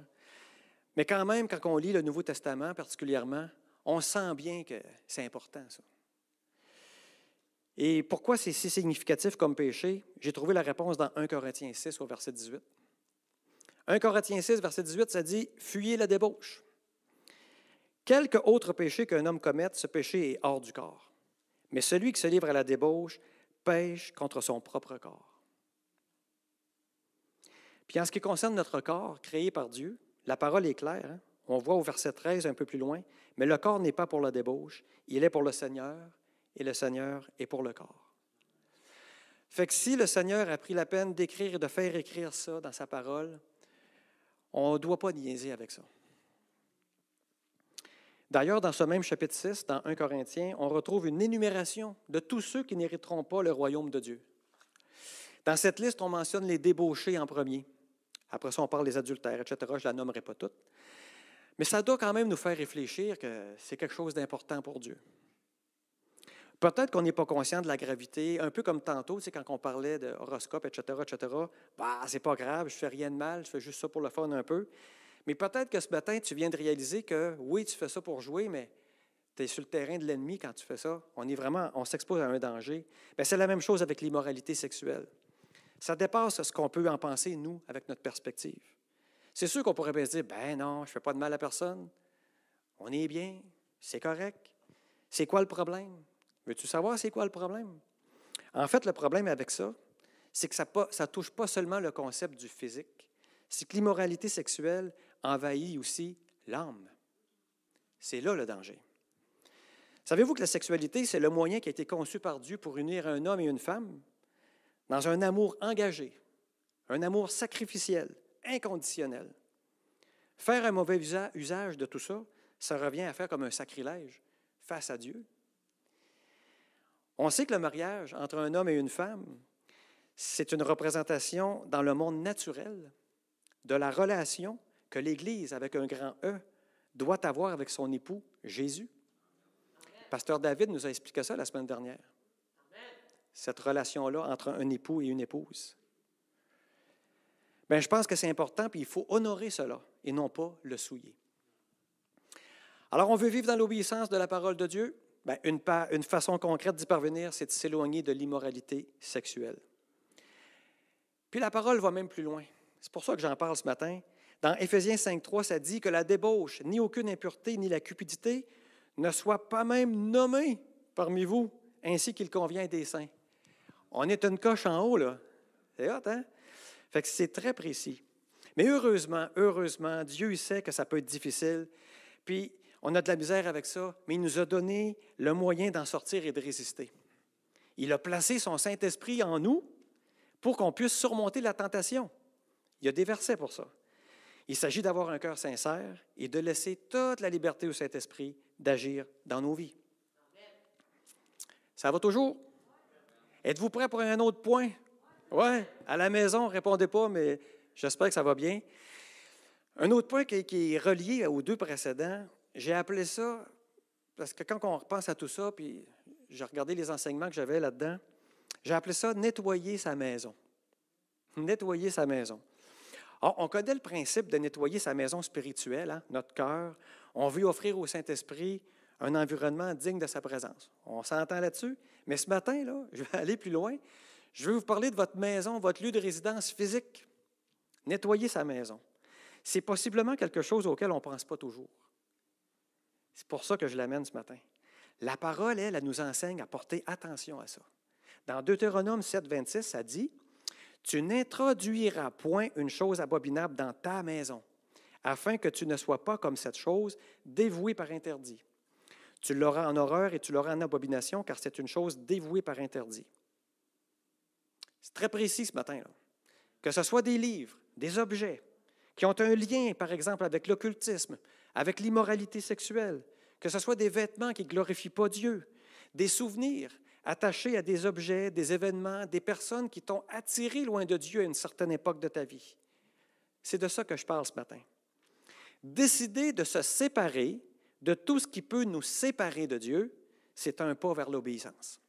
Mais quand même, quand on lit le Nouveau Testament particulièrement, on sent bien que c'est important ça. Et pourquoi c'est si significatif comme péché? J'ai trouvé la réponse dans 1 Corinthiens 6 au verset 18. 1 Corinthiens 6, verset 18, ça dit Fuyez la débauche. Quelque autre péché qu'un homme commette, ce péché est hors du corps. Mais celui qui se livre à la débauche pêche contre son propre corps. Puis en ce qui concerne notre corps créé par Dieu, la parole est claire. Hein? On voit au verset 13 un peu plus loin, mais le corps n'est pas pour la débauche, il est pour le Seigneur, et le Seigneur est pour le corps. Fait que si le Seigneur a pris la peine d'écrire et de faire écrire ça dans sa parole, on ne doit pas niaiser avec ça. D'ailleurs, dans ce même chapitre 6, dans 1 Corinthiens, on retrouve une énumération de tous ceux qui n'hériteront pas le royaume de Dieu. Dans cette liste, on mentionne les débauchés en premier. Après ça, on parle des adultères, etc. Je ne la nommerai pas toutes. Mais ça doit quand même nous faire réfléchir que c'est quelque chose d'important pour Dieu. Peut-être qu'on n'est pas conscient de la gravité, un peu comme tantôt, c'est quand on parlait d'horoscope, etc., etc. Bah, c'est pas grave, je fais rien de mal, je fais juste ça pour le fun un peu. Mais peut-être que ce matin, tu viens de réaliser que oui, tu fais ça pour jouer, mais tu es sur le terrain de l'ennemi quand tu fais ça. On est vraiment, on s'expose à un danger. Ben, c'est la même chose avec l'immoralité sexuelle. Ça dépasse ce qu'on peut en penser, nous, avec notre perspective. C'est sûr qu'on pourrait bien se dire, ben non, je ne fais pas de mal à personne. On est bien, c'est correct. C'est quoi le problème? Veux-tu savoir c'est quoi le problème? En fait, le problème avec ça, c'est que ça ne touche pas seulement le concept du physique, c'est que l'immoralité sexuelle envahit aussi l'âme. C'est là le danger. Savez-vous que la sexualité, c'est le moyen qui a été conçu par Dieu pour unir un homme et une femme dans un amour engagé, un amour sacrificiel, inconditionnel? Faire un mauvais usage de tout ça, ça revient à faire comme un sacrilège face à Dieu. On sait que le mariage entre un homme et une femme, c'est une représentation dans le monde naturel de la relation que l'Église, avec un grand E, doit avoir avec son époux Jésus. Pasteur David nous a expliqué ça la semaine dernière. Cette relation-là entre un époux et une épouse. Bien, je pense que c'est important, puis il faut honorer cela et non pas le souiller. Alors, on veut vivre dans l'obéissance de la parole de Dieu, Bien, une, une, façon concrète d'y parvenir, c'est de s'éloigner de l'immoralité sexuelle. Puis la parole va même plus loin. C'est pour ça que j'en parle ce matin. Dans Éphésiens 5.3, ça dit que la débauche, ni aucune impureté, ni la cupidité ne soient pas même nommées parmi vous, ainsi qu'il convient des saints. On est une coche en haut, là. C'est hot, hein? Fait que c'est très précis. Mais heureusement, heureusement, Dieu sait que ça peut être difficile. Puis on a de la misère avec ça, mais il nous a donné le moyen d'en sortir et de résister. Il a placé son Saint-Esprit en nous pour qu'on puisse surmonter la tentation. Il y a des versets pour ça. Il s'agit d'avoir un cœur sincère et de laisser toute la liberté au Saint-Esprit d'agir dans nos vies. Ça va toujours? Êtes-vous prêt pour un autre point? Oui, à la maison, répondez pas, mais j'espère que ça va bien. Un autre point qui est relié aux deux précédents, j'ai appelé ça, parce que quand on repense à tout ça, puis j'ai regardé les enseignements que j'avais là-dedans, j'ai appelé ça nettoyer sa maison. Nettoyer sa maison. On connaît le principe de nettoyer sa maison spirituelle, hein, notre cœur. On veut offrir au Saint-Esprit un environnement digne de sa présence. On s'entend là-dessus? Mais ce matin, là, [laughs] je vais aller plus loin. Je vais vous parler de votre maison, votre lieu de résidence physique. Nettoyer sa maison. C'est possiblement quelque chose auquel on ne pense pas toujours. C'est pour ça que je l'amène ce matin. La parole, elle, elle nous enseigne à porter attention à ça. Dans Deutéronome 7, 26, ça dit Tu n'introduiras point une chose abominable dans ta maison, afin que tu ne sois pas comme cette chose, dévouée par interdit. Tu l'auras en horreur et tu l'auras en abomination, car c'est une chose dévouée par interdit. C'est très précis ce matin. Là. Que ce soit des livres, des objets, qui ont un lien, par exemple, avec l'occultisme, avec l'immoralité sexuelle, que ce soit des vêtements qui ne glorifient pas Dieu, des souvenirs attachés à des objets, des événements, des personnes qui t'ont attiré loin de Dieu à une certaine époque de ta vie. C'est de ça que je parle ce matin. Décider de se séparer de tout ce qui peut nous séparer de Dieu, c'est un pas vers l'obéissance.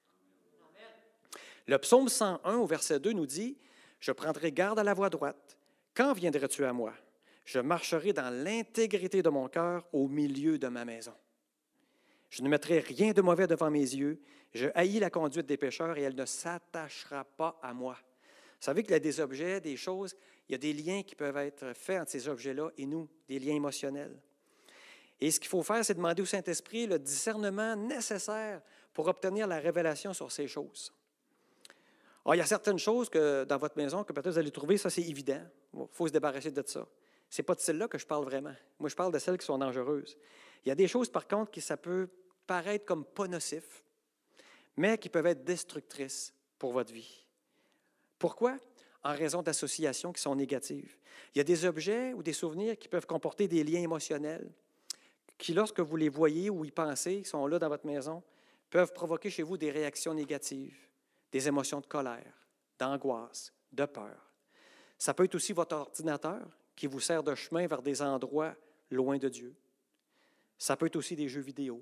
Le psaume 101 au verset 2 nous dit, Je prendrai garde à la voie droite. Quand viendrais-tu à moi? Je marcherai dans l'intégrité de mon cœur au milieu de ma maison. Je ne mettrai rien de mauvais devant mes yeux. Je haïs la conduite des pécheurs et elle ne s'attachera pas à moi. Vous savez qu'il y a des objets, des choses, il y a des liens qui peuvent être faits entre ces objets-là et nous, des liens émotionnels. Et ce qu'il faut faire, c'est demander au Saint-Esprit le discernement nécessaire pour obtenir la révélation sur ces choses. Alors, il y a certaines choses que, dans votre maison que peut-être vous allez trouver, ça c'est évident. Il faut se débarrasser de ça. Ce n'est pas de celles-là que je parle vraiment. Moi, je parle de celles qui sont dangereuses. Il y a des choses, par contre, qui ça peut paraître comme pas nocif, mais qui peuvent être destructrices pour votre vie. Pourquoi? En raison d'associations qui sont négatives. Il y a des objets ou des souvenirs qui peuvent comporter des liens émotionnels, qui, lorsque vous les voyez ou y pensez, sont là dans votre maison, peuvent provoquer chez vous des réactions négatives des émotions de colère, d'angoisse, de peur. Ça peut être aussi votre ordinateur qui vous sert de chemin vers des endroits loin de Dieu. Ça peut être aussi des jeux vidéo.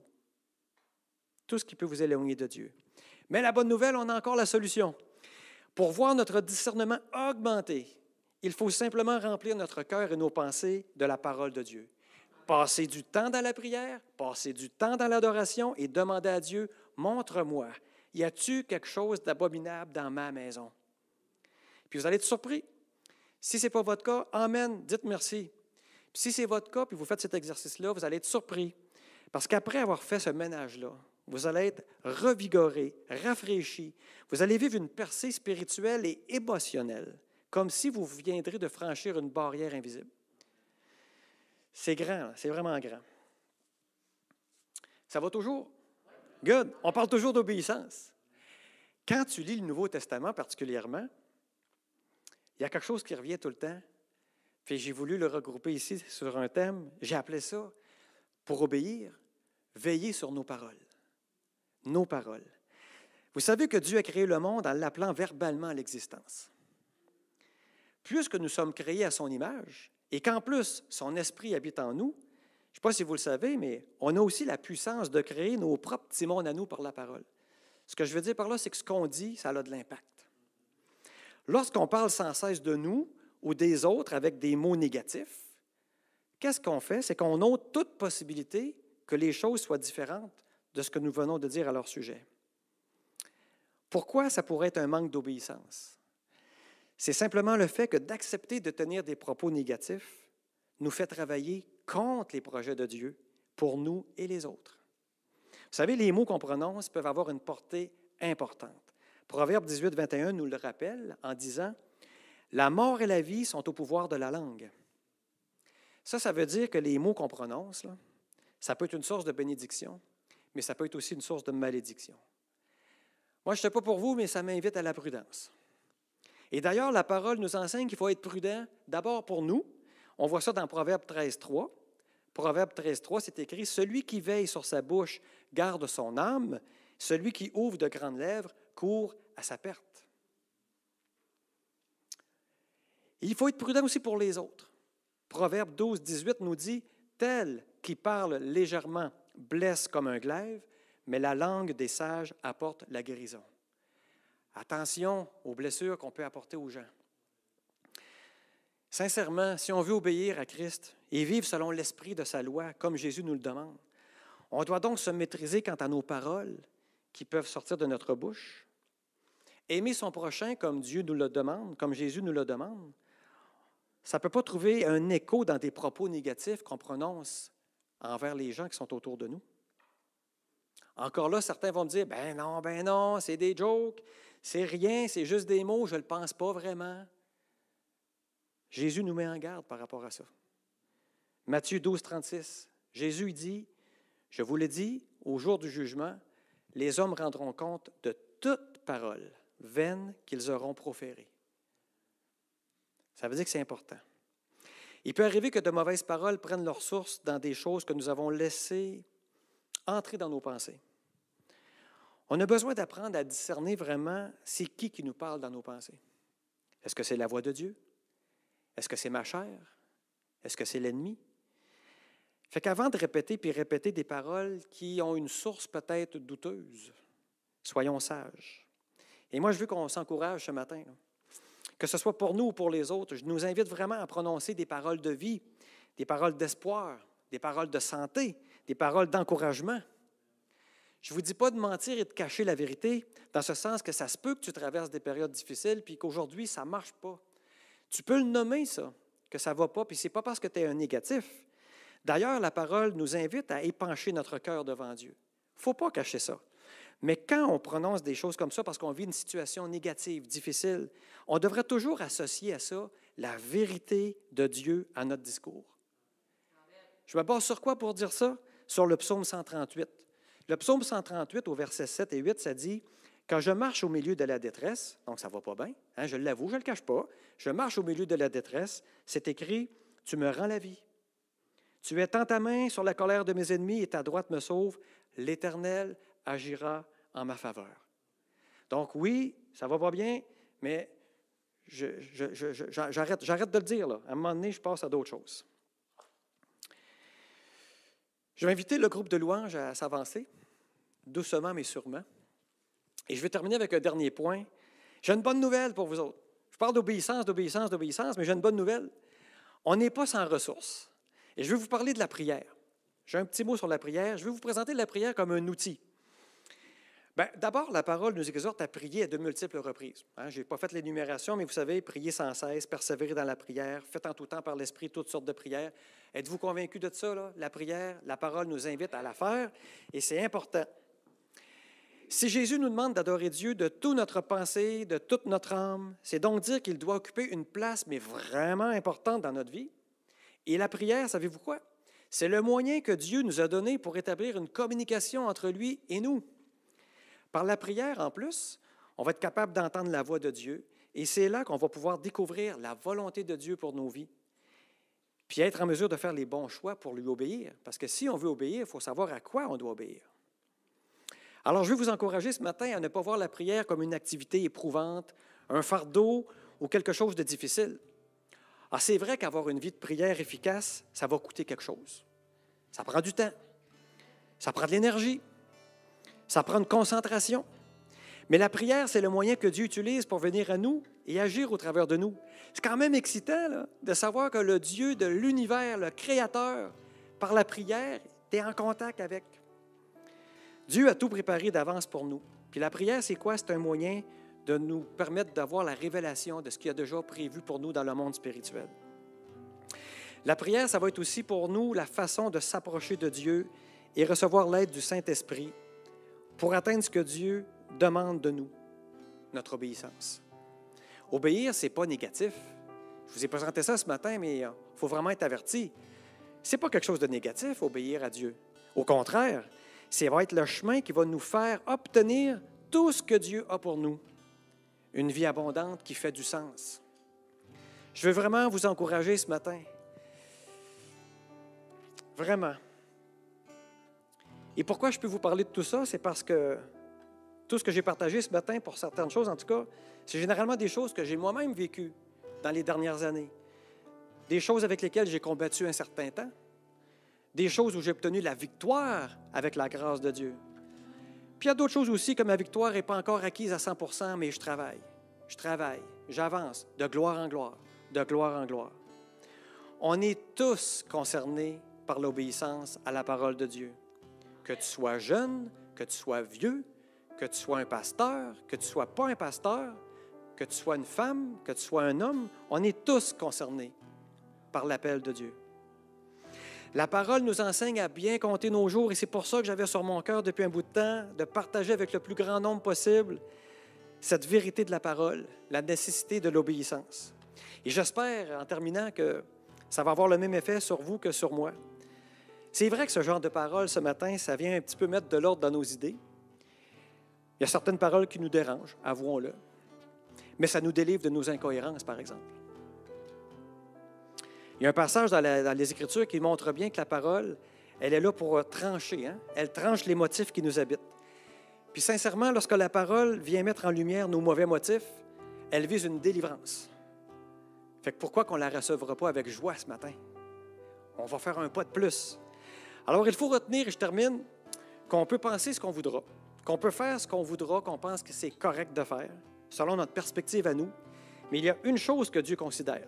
Tout ce qui peut vous éloigner de Dieu. Mais la bonne nouvelle, on a encore la solution. Pour voir notre discernement augmenter, il faut simplement remplir notre cœur et nos pensées de la parole de Dieu. Passer du temps dans la prière, passer du temps dans l'adoration et demander à Dieu, montre-moi y a-tu quelque chose d'abominable dans ma maison? Puis vous allez être surpris. Si ce n'est pas votre cas, Amen, dites merci. Si c'est votre cas, puis vous faites cet exercice-là, vous allez être surpris. Parce qu'après avoir fait ce ménage-là, vous allez être revigoré, rafraîchi. Vous allez vivre une percée spirituelle et émotionnelle, comme si vous viendrez de franchir une barrière invisible. C'est grand, c'est vraiment grand. Ça va toujours? Good. On parle toujours d'obéissance. Quand tu lis le Nouveau Testament particulièrement, il y a quelque chose qui revient tout le temps. Puis j'ai voulu le regrouper ici sur un thème. J'ai appelé ça, pour obéir, veiller sur nos paroles. Nos paroles. Vous savez que Dieu a créé le monde en l'appelant verbalement à l'existence. Puisque nous sommes créés à son image et qu'en plus son esprit habite en nous, je ne sais pas si vous le savez, mais on a aussi la puissance de créer nos propres petits mondes à nous par la parole. Ce que je veux dire par là, c'est que ce qu'on dit, ça a de l'impact. Lorsqu'on parle sans cesse de nous ou des autres avec des mots négatifs, qu'est-ce qu'on fait? C'est qu'on ôte toute possibilité que les choses soient différentes de ce que nous venons de dire à leur sujet. Pourquoi ça pourrait être un manque d'obéissance? C'est simplement le fait que d'accepter de tenir des propos négatifs nous fait travailler contre les projets de Dieu pour nous et les autres. Vous savez, les mots qu'on prononce peuvent avoir une portée importante. Proverbe 18, 21 nous le rappelle en disant La mort et la vie sont au pouvoir de la langue. Ça, ça veut dire que les mots qu'on prononce, ça peut être une source de bénédiction, mais ça peut être aussi une source de malédiction. Moi, je ne sais pas pour vous, mais ça m'invite à la prudence. Et d'ailleurs, la parole nous enseigne qu'il faut être prudent d'abord pour nous, on voit ça dans Proverbe 13, 3. Proverbe 13, 3, c'est écrit Celui qui veille sur sa bouche garde son âme, celui qui ouvre de grandes lèvres court à sa perte. Il faut être prudent aussi pour les autres. Proverbe 12, 18 nous dit Tel qui parle légèrement blesse comme un glaive, mais la langue des sages apporte la guérison. Attention aux blessures qu'on peut apporter aux gens. Sincèrement, si on veut obéir à Christ et vivre selon l'esprit de sa loi, comme Jésus nous le demande, on doit donc se maîtriser quant à nos paroles qui peuvent sortir de notre bouche. Aimer son prochain comme Dieu nous le demande, comme Jésus nous le demande, ça ne peut pas trouver un écho dans des propos négatifs qu'on prononce envers les gens qui sont autour de nous. Encore là, certains vont me dire, ben non, ben non, c'est des jokes, c'est rien, c'est juste des mots, je ne le pense pas vraiment. Jésus nous met en garde par rapport à ça. Matthieu 12, 36. Jésus dit, je vous l'ai dit, au jour du jugement, les hommes rendront compte de toute parole vaine qu'ils auront proférée. Ça veut dire que c'est important. Il peut arriver que de mauvaises paroles prennent leur source dans des choses que nous avons laissées entrer dans nos pensées. On a besoin d'apprendre à discerner vraiment c'est qui qui nous parle dans nos pensées. Est-ce que c'est la voix de Dieu? Est-ce que c'est ma chair? Est-ce que c'est l'ennemi? Fait qu'avant de répéter puis répéter des paroles qui ont une source peut-être douteuse, soyons sages. Et moi, je veux qu'on s'encourage ce matin, que ce soit pour nous ou pour les autres. Je nous invite vraiment à prononcer des paroles de vie, des paroles d'espoir, des paroles de santé, des paroles d'encouragement. Je ne vous dis pas de mentir et de cacher la vérité, dans ce sens que ça se peut que tu traverses des périodes difficiles, puis qu'aujourd'hui, ça ne marche pas. Tu peux le nommer, ça, que ça ne va pas, puis ce n'est pas parce que tu es un négatif. D'ailleurs, la parole nous invite à épancher notre cœur devant Dieu. Il ne faut pas cacher ça. Mais quand on prononce des choses comme ça parce qu'on vit une situation négative, difficile, on devrait toujours associer à ça la vérité de Dieu à notre discours. Je me base sur quoi pour dire ça? Sur le psaume 138. Le psaume 138, au verset 7 et 8, ça dit Quand je marche au milieu de la détresse, donc ça ne va pas bien, hein, je l'avoue, je ne le cache pas, je marche au milieu de la détresse, c'est écrit Tu me rends la vie. Tu étends ta main sur la colère de mes ennemis et ta droite me sauve. L'Éternel agira en ma faveur. Donc oui, ça va pas bien, mais j'arrête, j'arrête de le dire. À un moment donné, je passe à d'autres choses. Je vais inviter le groupe de louanges à s'avancer, doucement mais sûrement. Et je vais terminer avec un dernier point. J'ai une bonne nouvelle pour vous autres. Je parle d'obéissance, d'obéissance, d'obéissance, mais j'ai une bonne nouvelle. On n'est pas sans ressources. Et je vais vous parler de la prière. J'ai un petit mot sur la prière. Je vais vous présenter la prière comme un outil. Ben, d'abord, la parole nous exhorte à prier à de multiples reprises. Hein. je n'ai pas fait l'énumération, mais vous savez, prier sans cesse, persévérer dans la prière, faites en tout temps par l'Esprit toutes sortes de prières. Êtes-vous convaincu de ça? La prière, la parole nous invite à la faire et c'est important. Si Jésus nous demande d'adorer Dieu de toute notre pensée, de toute notre âme, c'est donc dire qu'il doit occuper une place, mais vraiment importante dans notre vie. Et la prière, savez-vous quoi? C'est le moyen que Dieu nous a donné pour établir une communication entre lui et nous. Par la prière, en plus, on va être capable d'entendre la voix de Dieu et c'est là qu'on va pouvoir découvrir la volonté de Dieu pour nos vies, puis être en mesure de faire les bons choix pour lui obéir. Parce que si on veut obéir, il faut savoir à quoi on doit obéir. Alors, je vais vous encourager ce matin à ne pas voir la prière comme une activité éprouvante, un fardeau ou quelque chose de difficile. Ah, c'est vrai qu'avoir une vie de prière efficace, ça va coûter quelque chose. Ça prend du temps. Ça prend de l'énergie. Ça prend une concentration. Mais la prière, c'est le moyen que Dieu utilise pour venir à nous et agir au travers de nous. C'est quand même excitant de savoir que le Dieu de l'univers, le Créateur, par la prière, est en contact avec. Dieu a tout préparé d'avance pour nous. Puis la prière, c'est quoi? C'est un moyen de nous permettre d'avoir la révélation de ce qu'il a déjà prévu pour nous dans le monde spirituel. La prière, ça va être aussi pour nous la façon de s'approcher de Dieu et recevoir l'aide du Saint-Esprit pour atteindre ce que Dieu demande de nous, notre obéissance. Obéir, ce n'est pas négatif. Je vous ai présenté ça ce matin, mais il faut vraiment être averti. Ce n'est pas quelque chose de négatif, obéir à Dieu. Au contraire, c'est va être le chemin qui va nous faire obtenir tout ce que Dieu a pour nous. Une vie abondante qui fait du sens. Je veux vraiment vous encourager ce matin. Vraiment. Et pourquoi je peux vous parler de tout ça? C'est parce que tout ce que j'ai partagé ce matin, pour certaines choses en tout cas, c'est généralement des choses que j'ai moi-même vécues dans les dernières années. Des choses avec lesquelles j'ai combattu un certain temps. Des choses où j'ai obtenu la victoire avec la grâce de Dieu. Puis il y a d'autres choses aussi que ma victoire n'est pas encore acquise à 100 mais je travaille. Je travaille, j'avance de gloire en gloire, de gloire en gloire. On est tous concernés par l'obéissance à la parole de Dieu que tu sois jeune, que tu sois vieux, que tu sois un pasteur, que tu sois pas un pasteur, que tu sois une femme, que tu sois un homme, on est tous concernés par l'appel de Dieu. La parole nous enseigne à bien compter nos jours et c'est pour ça que j'avais sur mon cœur depuis un bout de temps de partager avec le plus grand nombre possible cette vérité de la parole, la nécessité de l'obéissance. Et j'espère, en terminant, que ça va avoir le même effet sur vous que sur moi. C'est vrai que ce genre de paroles ce matin, ça vient un petit peu mettre de l'ordre dans nos idées. Il y a certaines paroles qui nous dérangent, avouons-le, mais ça nous délivre de nos incohérences, par exemple. Il y a un passage dans, les Écritures qui montre bien que la parole, elle est là pour trancher. Hein? Elle tranche les motifs qui nous habitent. Puis sincèrement, lorsque la parole vient mettre en lumière nos mauvais motifs, elle vise une délivrance. Fait que pourquoi qu'on ne la recevra pas avec joie ce matin? On va faire un pas de plus. Alors, il faut retenir, et je termine, qu'on peut penser ce qu'on voudra, qu'on peut faire ce qu'on voudra, qu'on pense que c'est correct de faire, selon notre perspective à nous. Mais il y a une chose que Dieu considère.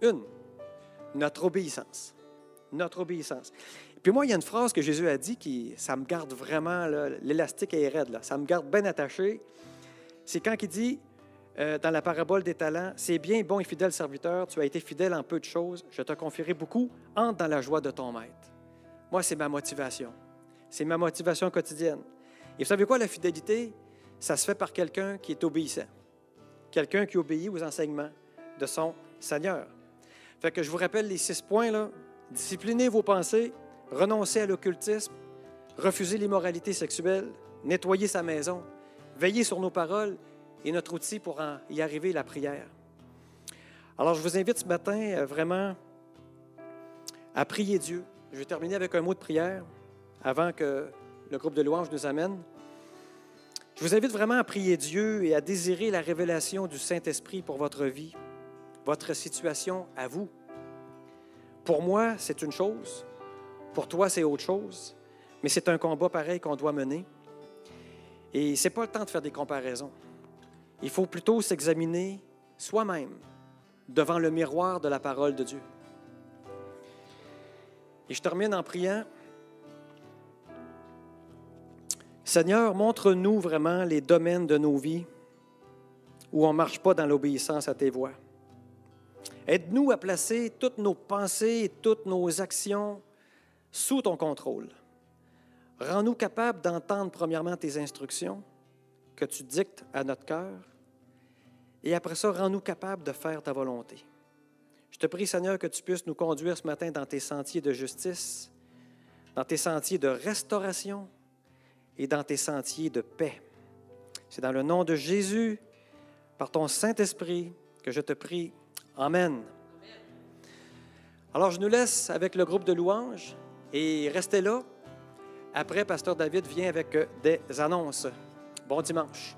Une, notre obéissance. Notre obéissance. Puis moi, il y a une phrase que Jésus a dit qui, ça me garde vraiment, l'élastique est raide, là. ça me garde bien attaché. C'est quand il dit, euh, dans la parabole des talents, c'est bien, bon et fidèle serviteur, tu as été fidèle en peu de choses, je te confierai beaucoup, entre dans la joie de ton maître. Moi, c'est ma motivation. C'est ma motivation quotidienne. Et vous savez quoi, la fidélité, ça se fait par quelqu'un qui est obéissant. Quelqu'un qui obéit aux enseignements de son Seigneur. Fait que je vous rappelle les six points, là. Disciplinez vos pensées, renoncez à l'occultisme, refusez l'immoralité sexuelle, nettoyez sa maison, veillez sur nos paroles et notre outil pour y arriver, la prière. Alors, je vous invite ce matin euh, vraiment à prier Dieu. Je vais terminer avec un mot de prière avant que le groupe de louanges nous amène. Je vous invite vraiment à prier Dieu et à désirer la révélation du Saint-Esprit pour votre vie, votre situation à vous. Pour moi, c'est une chose. Pour toi, c'est autre chose. Mais c'est un combat pareil qu'on doit mener. Et ce n'est pas le temps de faire des comparaisons. Il faut plutôt s'examiner soi-même devant le miroir de la parole de Dieu. Et je termine en priant. Seigneur, montre-nous vraiment les domaines de nos vies où on ne marche pas dans l'obéissance à tes voies. Aide-nous à placer toutes nos pensées et toutes nos actions sous ton contrôle. Rends-nous capables d'entendre premièrement tes instructions que tu dictes à notre cœur et après ça, rends-nous capables de faire ta volonté. Je te prie, Seigneur, que tu puisses nous conduire ce matin dans tes sentiers de justice, dans tes sentiers de restauration et dans tes sentiers de paix. C'est dans le nom de Jésus, par ton Saint-Esprit, que je te prie. Amen. Alors, je nous laisse avec le groupe de louanges et restez là. Après, Pasteur David vient avec des annonces. Bon dimanche.